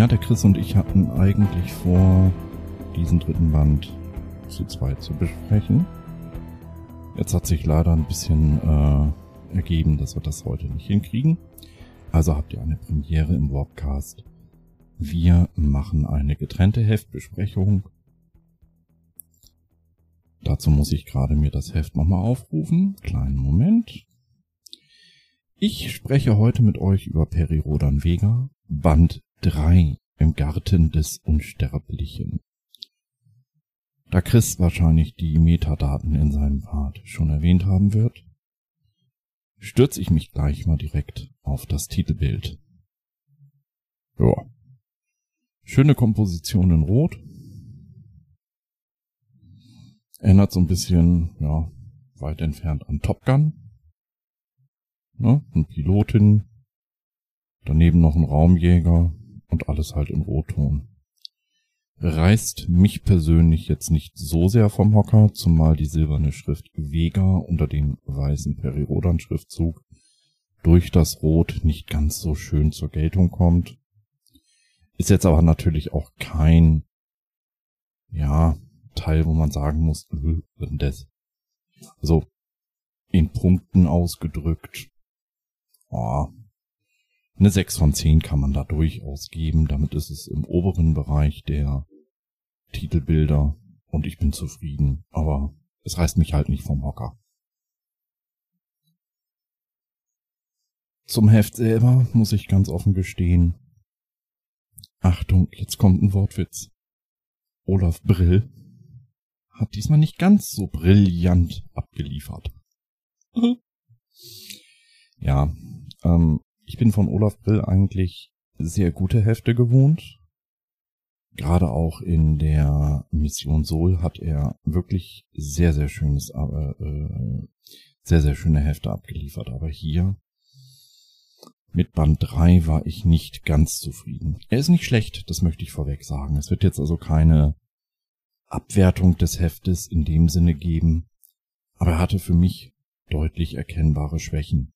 Ja, der Chris und ich hatten eigentlich vor, diesen dritten Band zu zweit zu besprechen. Jetzt hat sich leider ein bisschen äh, ergeben, dass wir das heute nicht hinkriegen. Also habt ihr eine Premiere im Warpcast. Wir machen eine getrennte Heftbesprechung. Dazu muss ich gerade mir das Heft nochmal aufrufen. Kleinen Moment. Ich spreche heute mit euch über Peri Rodan Vega, Band 3 im Garten des Unsterblichen. Da Chris wahrscheinlich die Metadaten in seinem Part schon erwähnt haben wird, stürze ich mich gleich mal direkt auf das Titelbild. Ja. Schöne Komposition in Rot. Erinnert so ein bisschen, ja, weit entfernt an Top Gun. Ne? Ein Pilotin. Daneben noch ein Raumjäger und alles halt in Rotton. Reißt mich persönlich jetzt nicht so sehr vom Hocker, zumal die silberne Schrift Vega unter dem weißen Perirodan-Schriftzug durch das Rot nicht ganz so schön zur Geltung kommt. Ist jetzt aber natürlich auch kein, ja, Teil, wo man sagen muss, das. Also, in Punkten ausgedrückt, oh, eine 6 von 10 kann man da durchaus geben. Damit ist es im oberen Bereich der Titelbilder und ich bin zufrieden. Aber es reißt mich halt nicht vom Hocker. Zum Heft selber muss ich ganz offen gestehen. Achtung, jetzt kommt ein Wortwitz. Olaf Brill hat diesmal nicht ganz so brillant abgeliefert. ja, ähm, ich bin von Olaf Brill eigentlich sehr gute Hefte gewohnt. Gerade auch in der Mission Sol hat er wirklich sehr, sehr schönes, äh, äh, sehr, sehr schöne Hefte abgeliefert. Aber hier mit Band 3 war ich nicht ganz zufrieden. Er ist nicht schlecht, das möchte ich vorweg sagen. Es wird jetzt also keine Abwertung des Heftes in dem Sinne geben, aber er hatte für mich deutlich erkennbare Schwächen.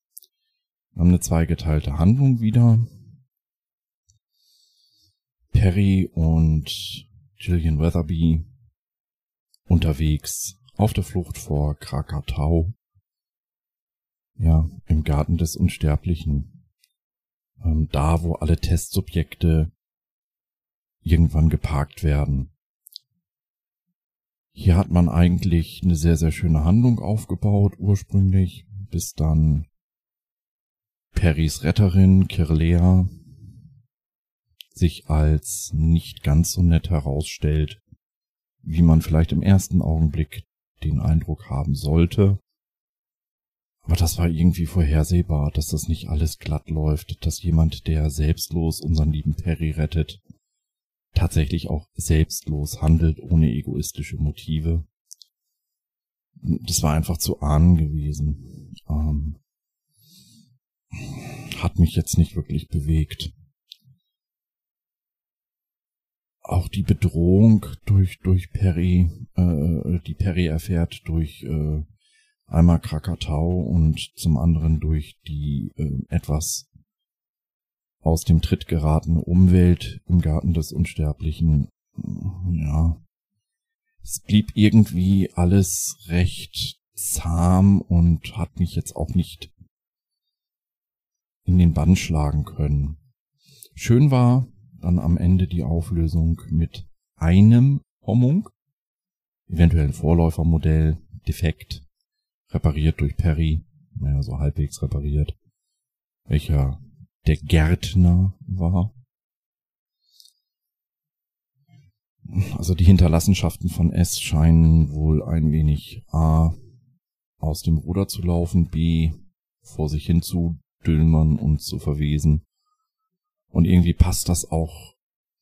Wir haben eine zweigeteilte Handlung wieder. Perry und Gillian Weatherby unterwegs auf der Flucht vor Krakatau. Ja, im Garten des Unsterblichen. Ähm, da, wo alle Testsubjekte irgendwann geparkt werden. Hier hat man eigentlich eine sehr, sehr schöne Handlung aufgebaut ursprünglich, bis dann Perrys Retterin Kirlea sich als nicht ganz so nett herausstellt, wie man vielleicht im ersten Augenblick den Eindruck haben sollte. Aber das war irgendwie vorhersehbar, dass das nicht alles glatt läuft, dass jemand, der selbstlos unseren lieben Perry rettet, tatsächlich auch selbstlos handelt, ohne egoistische Motive. Das war einfach zu ahnen gewesen. Ähm, hat mich jetzt nicht wirklich bewegt. Auch die Bedrohung durch, durch Perry, äh, die Perry erfährt durch äh, einmal Krakatau und zum anderen durch die äh, etwas aus dem Tritt geratene Umwelt im Garten des Unsterblichen. Ja, es blieb irgendwie alles recht zahm und hat mich jetzt auch nicht in den Bann schlagen können. Schön war dann am Ende die Auflösung mit einem Hommung, eventuell ein Vorläufermodell, defekt, repariert durch Perry, naja, so halbwegs repariert, welcher der Gärtner war. Also die Hinterlassenschaften von S scheinen wohl ein wenig A aus dem Ruder zu laufen, B vor sich hin zu dülmern und zu verwesen. Und irgendwie passt das auch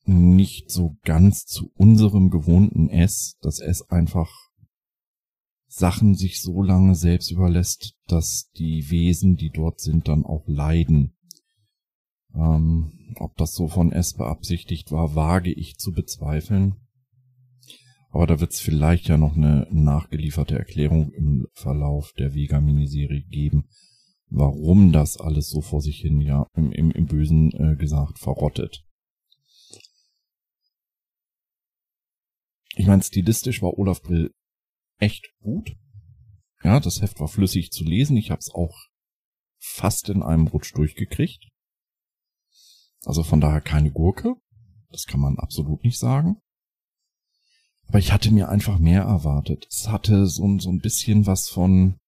nicht so ganz zu unserem gewohnten S, dass S einfach Sachen sich so lange selbst überlässt, dass die Wesen, die dort sind, dann auch leiden. Ähm, ob das so von S beabsichtigt war, wage ich zu bezweifeln. Aber da wird es vielleicht ja noch eine nachgelieferte Erklärung im Verlauf der Vega-Miniserie geben, warum das alles so vor sich hin, ja, im, im, im Bösen äh, gesagt, verrottet. Ich meine, stilistisch war Olaf Brill echt gut. Ja, das Heft war flüssig zu lesen. Ich habe es auch fast in einem Rutsch durchgekriegt. Also von daher keine Gurke. Das kann man absolut nicht sagen. Aber ich hatte mir einfach mehr erwartet. Es hatte so, so ein bisschen was von,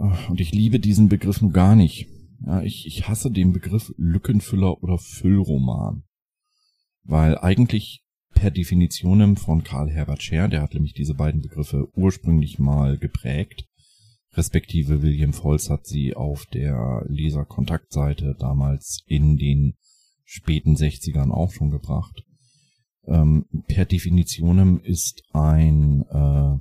und ich liebe diesen Begriff nur gar nicht. Ja, ich, ich hasse den Begriff Lückenfüller oder Füllroman. Weil eigentlich per Definitionem von Karl Herbert Scher, der hat nämlich diese beiden Begriffe ursprünglich mal geprägt, respektive William Volz hat sie auf der Leserkontaktseite damals in den späten 60ern auch schon gebracht. Ähm, per Definitionem ist ein äh,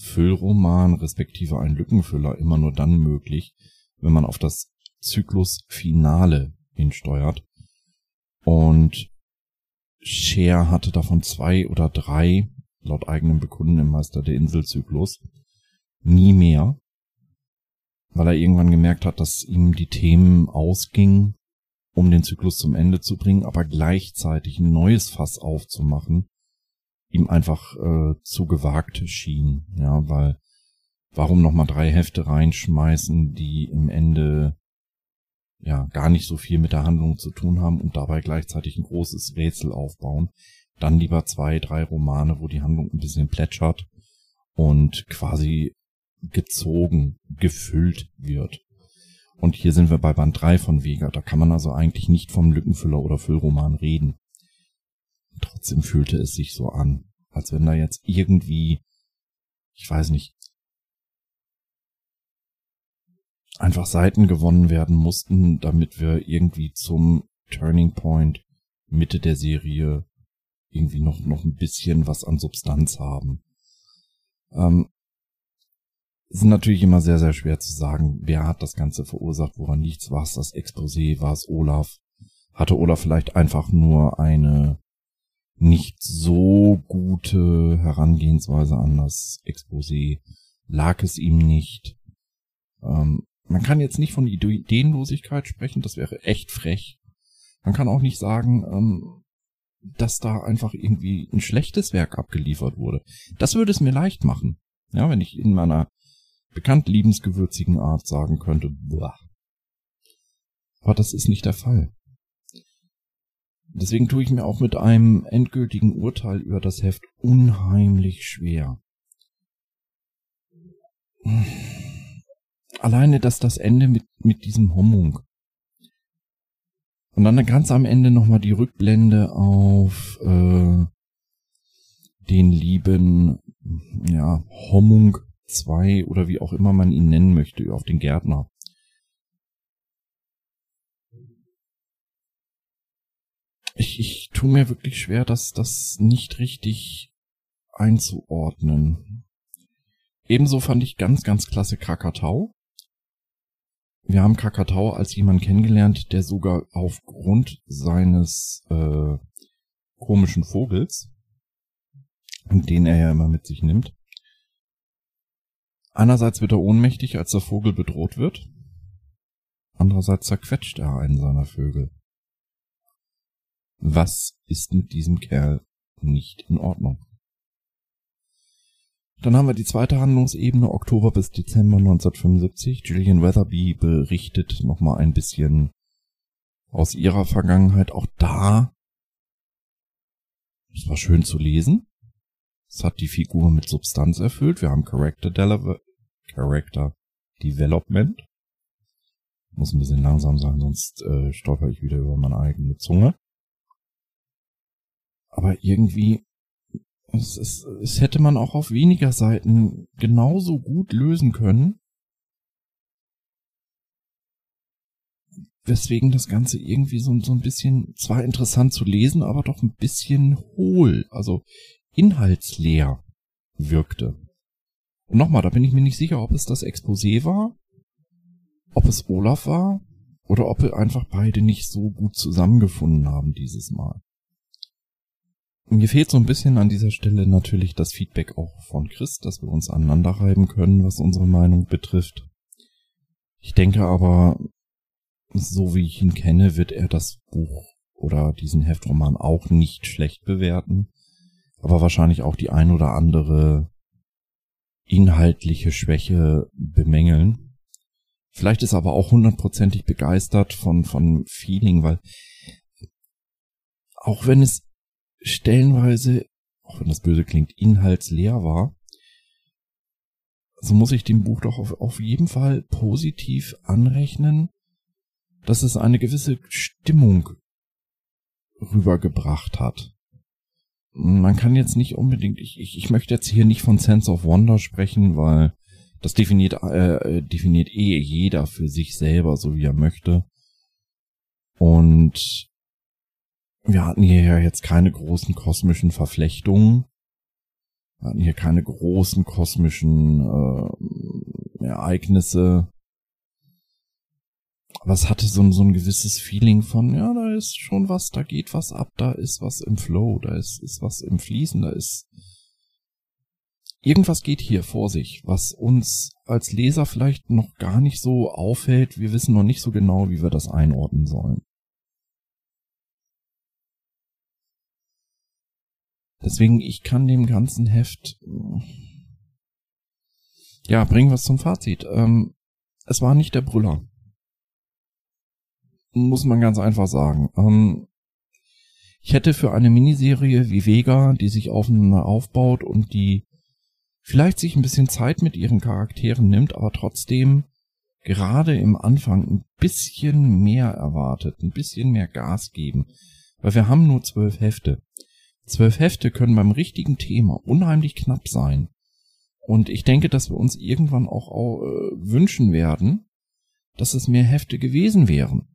Füllroman respektive ein Lückenfüller immer nur dann möglich, wenn man auf das Zyklusfinale hinsteuert. Und Share hatte davon zwei oder drei, laut eigenem Bekunden im Meister der Inselzyklus, nie mehr, weil er irgendwann gemerkt hat, dass ihm die Themen ausgingen, um den Zyklus zum Ende zu bringen, aber gleichzeitig ein neues Fass aufzumachen, ihm einfach äh, zu gewagt schien, ja, weil warum nochmal drei Hefte reinschmeißen, die im Ende ja gar nicht so viel mit der Handlung zu tun haben und dabei gleichzeitig ein großes Rätsel aufbauen. Dann lieber zwei, drei Romane, wo die Handlung ein bisschen plätschert und quasi gezogen, gefüllt wird. Und hier sind wir bei Band 3 von Vega. Da kann man also eigentlich nicht vom Lückenfüller oder Füllroman reden. Trotzdem fühlte es sich so an, als wenn da jetzt irgendwie, ich weiß nicht, einfach Seiten gewonnen werden mussten, damit wir irgendwie zum Turning Point Mitte der Serie irgendwie noch, noch ein bisschen was an Substanz haben. Ähm, ist natürlich immer sehr, sehr schwer zu sagen, wer hat das Ganze verursacht, woran nichts war es das Exposé, war es Olaf? Hatte Olaf vielleicht einfach nur eine nicht so gute Herangehensweise an das Exposé? Lag es ihm nicht? Ähm, man kann jetzt nicht von Ideenlosigkeit sprechen, das wäre echt frech. Man kann auch nicht sagen, ähm, dass da einfach irgendwie ein schlechtes Werk abgeliefert wurde. Das würde es mir leicht machen. Ja, wenn ich in meiner bekannt liebensgewürzigen Art sagen könnte, boah. Aber das ist nicht der Fall. Deswegen tue ich mir auch mit einem endgültigen Urteil über das Heft unheimlich schwer. Alleine, dass das Ende mit, mit diesem Hommung. Und dann ganz am Ende nochmal die Rückblende auf äh, den lieben ja, Hommung 2 oder wie auch immer man ihn nennen möchte, auf den Gärtner. Ich, ich tue mir wirklich schwer, das, das nicht richtig einzuordnen. Ebenso fand ich ganz, ganz klasse Krakatau. Wir haben Krakatau als jemand kennengelernt, der sogar aufgrund seines äh, komischen Vogels, den er ja immer mit sich nimmt, Einerseits wird er ohnmächtig, als der Vogel bedroht wird. Andererseits zerquetscht er einen seiner Vögel. Was ist mit diesem Kerl nicht in Ordnung? Dann haben wir die zweite Handlungsebene, Oktober bis Dezember 1975. Gillian Weatherby berichtet nochmal ein bisschen aus ihrer Vergangenheit. Auch da, es war schön zu lesen. Es hat die Figur mit Substanz erfüllt. Wir haben Character, Dele Character Development. Muss ein bisschen langsam sein, sonst äh, stolper ich wieder über meine eigene Zunge. Aber irgendwie, es, es, es hätte man auch auf weniger Seiten genauso gut lösen können. Weswegen das Ganze irgendwie so, so ein bisschen, zwar interessant zu lesen, aber doch ein bisschen hohl. Also inhaltsleer wirkte. Und nochmal, da bin ich mir nicht sicher, ob es das Exposé war, ob es Olaf war oder ob wir einfach beide nicht so gut zusammengefunden haben dieses Mal. Mir fehlt so ein bisschen an dieser Stelle natürlich das Feedback auch von Chris, dass wir uns aneinander reiben können, was unsere Meinung betrifft. Ich denke aber, so wie ich ihn kenne, wird er das Buch oder diesen Heftroman auch nicht schlecht bewerten. aber wahrscheinlich auch die ein oder andere inhaltliche Schwäche bemängeln. Vielleicht ist er aber auch hundertprozentig begeistert von, von Feeling, weil auch wenn es stellenweise, auch wenn das böse klingt, inhaltsleer war, so muss ich dem Buch doch auf, auf jeden Fall positiv anrechnen, dass es eine gewisse Stimmung rübergebracht hat. Man kann jetzt nicht unbedingt, ich, ich, ich möchte jetzt hier nicht von Sense of Wonder sprechen, weil das definiert, äh, definiert eh jeder für sich selber, so wie er möchte. Und wir hatten hier ja jetzt keine großen kosmischen Verflechtungen. Wir hatten hier keine großen kosmischen äh, Ereignisse. Aber es hatte so, so ein gewisses Feeling von, ja, da ist schon was, da geht was ab, da ist was im Flow, da ist, ist was im Fließen, da ist irgendwas geht hier vor sich, was uns als Leser vielleicht noch gar nicht so auffällt. Wir wissen noch nicht so genau, wie wir das einordnen sollen. Deswegen, ich kann dem ganzen Heft, ja, bringen es zum Fazit. Ähm, es war nicht der Brüller. Muss man ganz einfach sagen. Ähm, ich hätte für eine Miniserie wie Vega, die sich aufeinander aufbaut und die vielleicht sich ein bisschen Zeit mit ihren Charakteren nimmt, aber trotzdem gerade im Anfang ein bisschen mehr erwartet, ein bisschen mehr Gas geben. Weil wir haben nur zwölf Hefte. Zwölf Hefte können beim richtigen Thema unheimlich knapp sein. Und ich denke, dass wir uns irgendwann auch, auch äh, wünschen werden, dass es mehr Hefte gewesen wären.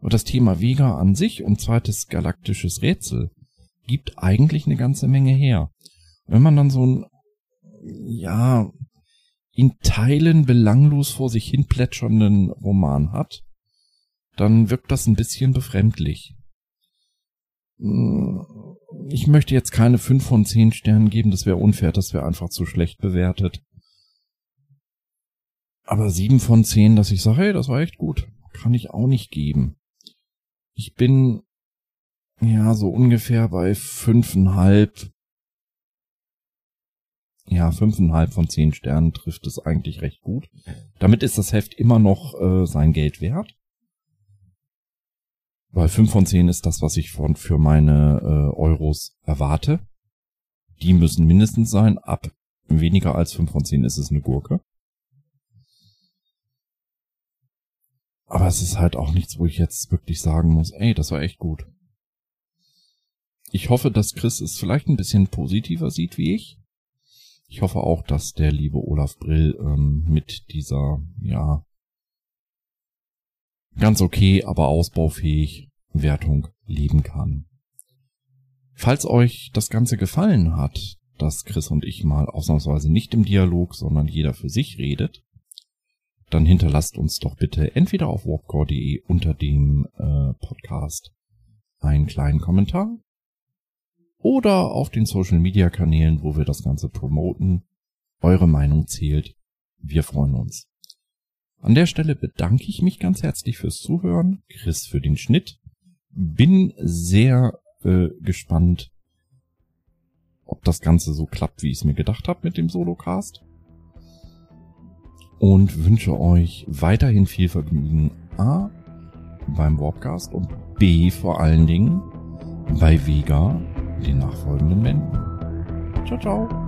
Aber das Thema Vega an sich und zweites galaktisches Rätsel gibt eigentlich eine ganze Menge her. Wenn man dann so ein, ja, in Teilen belanglos vor sich hin plätschernden Roman hat, dann wirkt das ein bisschen befremdlich. Ich möchte jetzt keine 5 von 10 Sternen geben, das wäre unfair, das wäre einfach zu schlecht bewertet. Aber 7 von 10, dass ich sage, hey, das war echt gut, kann ich auch nicht geben. Ich bin ja so ungefähr bei fünfeinhalb. Ja, fünfeinhalb von zehn Sternen trifft es eigentlich recht gut. Damit ist das Heft immer noch äh, sein Geld wert. Weil 5 von 10 ist das, was ich von, für meine äh, Euros erwarte. Die müssen mindestens sein. Ab weniger als 5 von 10 ist es eine Gurke. Aber es ist halt auch nichts, wo ich jetzt wirklich sagen muss, ey, das war echt gut. Ich hoffe, dass Chris es vielleicht ein bisschen positiver sieht wie ich. Ich hoffe auch, dass der liebe Olaf Brill ähm, mit dieser, ja, ganz okay, aber ausbaufähig Wertung leben kann. Falls euch das Ganze gefallen hat, dass Chris und ich mal ausnahmsweise nicht im Dialog, sondern jeder für sich redet, dann hinterlasst uns doch bitte entweder auf warpcore.de unter dem äh, Podcast einen kleinen Kommentar oder auf den Social Media Kanälen, wo wir das Ganze promoten. Eure Meinung zählt. Wir freuen uns. An der Stelle bedanke ich mich ganz herzlich fürs Zuhören, Chris für den Schnitt. Bin sehr äh, gespannt, ob das Ganze so klappt, wie ich es mir gedacht habe mit dem Solocast. Und wünsche euch weiterhin viel Vergnügen A beim Warpcast und B vor allen Dingen bei Vega, den nachfolgenden Wänden. Ciao, ciao.